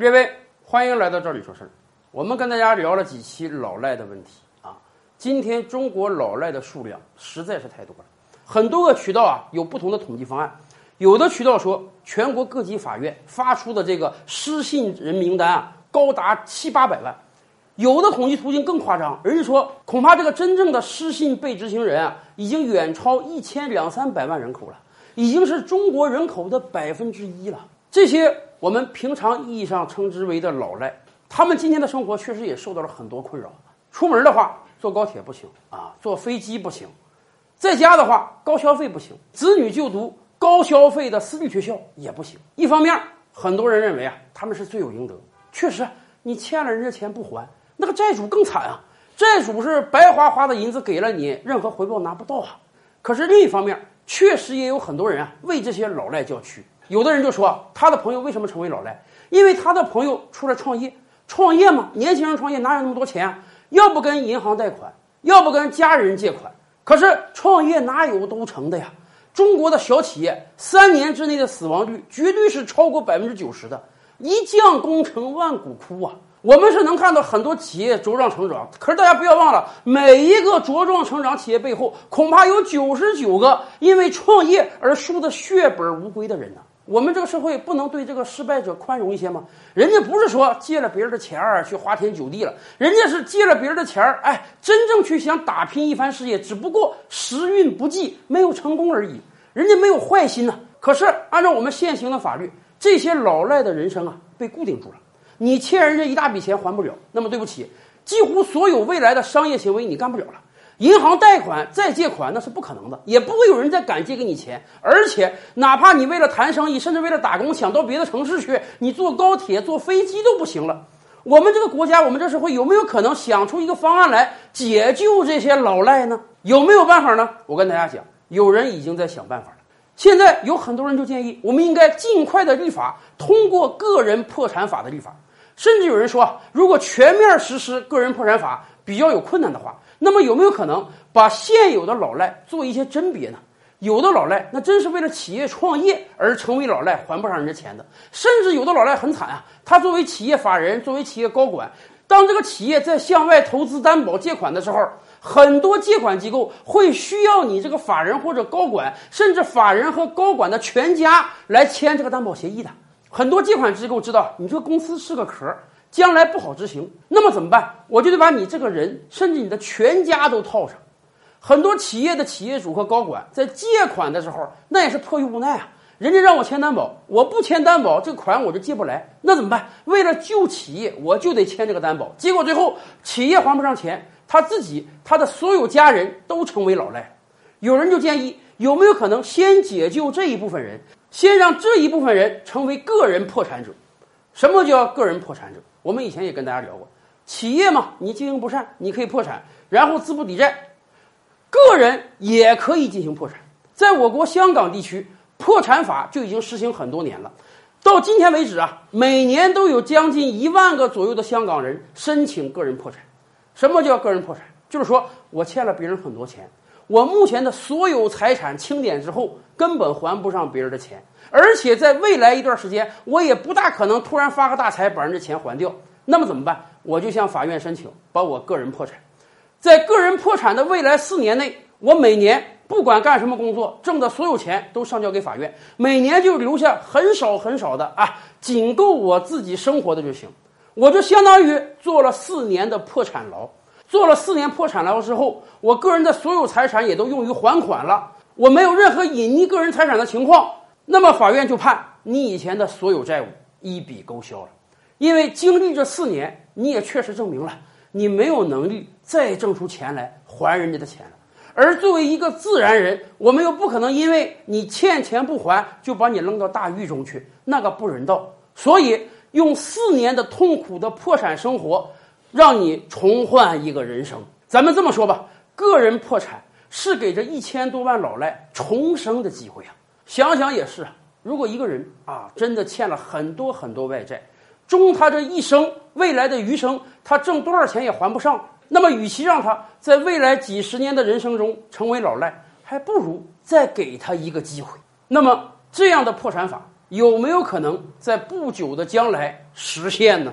列位，欢迎来到这里说事儿。我们跟大家聊了几期老赖的问题啊，今天中国老赖的数量实在是太多了，很多个渠道啊有不同的统计方案，有的渠道说全国各级法院发出的这个失信人名单啊高达七八百万，有的统计途径更夸张，人家说恐怕这个真正的失信被执行人啊已经远超一千两三百万人口了，已经是中国人口的百分之一了。这些我们平常意义上称之为的老赖，他们今天的生活确实也受到了很多困扰。出门的话，坐高铁不行啊，坐飞机不行；在家的话，高消费不行；子女就读高消费的私立学校也不行。一方面，很多人认为啊，他们是罪有应得。确实，你欠了人家钱不还，那个债主更惨啊！债主是白花花的银子给了你，任何回报拿不到啊。可是另一方面，确实也有很多人啊，为这些老赖叫屈。有的人就说，他的朋友为什么成为老赖？因为他的朋友出来创业，创业嘛，年轻人创业哪有那么多钱啊？要不跟银行贷款，要不跟家人借款。可是创业哪有都成的呀？中国的小企业三年之内的死亡率绝对是超过百分之九十的，一将功成万骨枯啊！我们是能看到很多企业茁壮成长，可是大家不要忘了，每一个茁壮成长企业背后，恐怕有九十九个因为创业而输得血本无归的人呢。我们这个社会不能对这个失败者宽容一些吗？人家不是说借了别人的钱儿去花天酒地了，人家是借了别人的钱儿，哎，真正去想打拼一番事业，只不过时运不济，没有成功而已。人家没有坏心呐。可是按照我们现行的法律，这些老赖的人生啊，被固定住了。你欠人家一大笔钱还不了，那么对不起，几乎所有未来的商业行为你干不了了。银行贷款再借款那是不可能的，也不会有人再敢借给你钱。而且，哪怕你为了谈生意，甚至为了打工想到别的城市去，你坐高铁、坐飞机都不行了。我们这个国家，我们这社会有没有可能想出一个方案来解救这些老赖呢？有没有办法呢？我跟大家讲，有人已经在想办法了。现在有很多人就建议，我们应该尽快的立法，通过个人破产法的立法。甚至有人说，如果全面实施个人破产法比较有困难的话。那么有没有可能把现有的老赖做一些甄别呢？有的老赖那真是为了企业创业而成为老赖，还不上人家钱的。甚至有的老赖很惨啊，他作为企业法人，作为企业高管，当这个企业在向外投资担保借款的时候，很多借款机构会需要你这个法人或者高管，甚至法人和高管的全家来签这个担保协议的。很多借款机构知道你这个公司是个壳。将来不好执行，那么怎么办？我就得把你这个人，甚至你的全家都套上。很多企业的企业主和高管在借款的时候，那也是迫于无奈啊。人家让我签担保，我不签担保，这款我就借不来。那怎么办？为了救企业，我就得签这个担保。结果最后企业还不上钱，他自己、他的所有家人都成为老赖。有人就建议，有没有可能先解救这一部分人，先让这一部分人成为个人破产者？什么叫个人破产者？我们以前也跟大家聊过，企业嘛，你经营不善，你可以破产，然后资不抵债；个人也可以进行破产。在我国香港地区，破产法就已经实行很多年了。到今天为止啊，每年都有将近一万个左右的香港人申请个人破产。什么叫个人破产？就是说我欠了别人很多钱，我目前的所有财产清点之后，根本还不上别人的钱。而且在未来一段时间，我也不大可能突然发个大财把人家钱还掉。那么怎么办？我就向法院申请把我个人破产。在个人破产的未来四年内，我每年不管干什么工作，挣的所有钱都上交给法院，每年就留下很少很少的啊，仅够我自己生活的就行。我就相当于坐了四年的破产牢。做了四年破产牢之后，我个人的所有财产也都用于还款了，我没有任何隐匿个人财产的情况。那么法院就判你以前的所有债务一笔勾销了，因为经历这四年，你也确实证明了你没有能力再挣出钱来还人家的钱了。而作为一个自然人，我们又不可能因为你欠钱不还就把你扔到大狱中去，那个不人道。所以用四年的痛苦的破产生活，让你重换一个人生。咱们这么说吧，个人破产是给这一千多万老赖重生的机会啊。想想也是啊，如果一个人啊真的欠了很多很多外债，终他这一生未来的余生，他挣多少钱也还不上，那么与其让他在未来几十年的人生中成为老赖，还不如再给他一个机会。那么这样的破产法有没有可能在不久的将来实现呢？